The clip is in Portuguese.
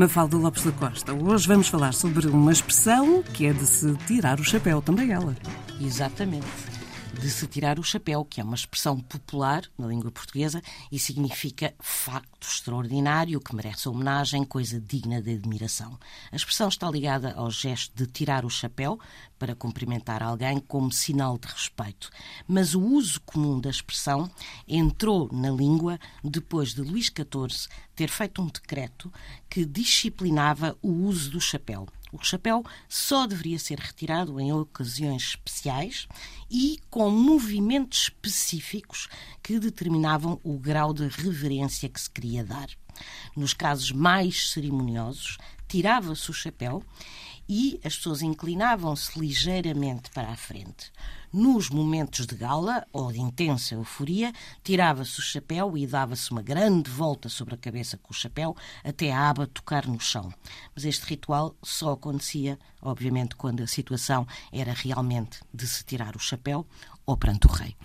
Mafalda Lopes da Costa, hoje vamos falar sobre uma expressão que é de se tirar o chapéu, também ela. Exatamente. De se tirar o chapéu, que é uma expressão popular na língua portuguesa e significa facto extraordinário que merece homenagem, coisa digna de admiração. A expressão está ligada ao gesto de tirar o chapéu para cumprimentar alguém como sinal de respeito. Mas o uso comum da expressão entrou na língua depois de Luís XIV ter feito um decreto que disciplinava o uso do chapéu. O chapéu só deveria ser retirado em ocasiões especiais e com movimentos específicos que determinavam o grau de reverência que se queria dar. Nos casos mais cerimoniosos, tirava-se o chapéu e as pessoas inclinavam-se ligeiramente para a frente. Nos momentos de gala ou de intensa euforia, tirava-se o chapéu e dava-se uma grande volta sobre a cabeça com o chapéu até a aba tocar no chão. Mas este ritual só acontecia, obviamente, quando a situação era realmente de se tirar o chapéu ou perante o rei.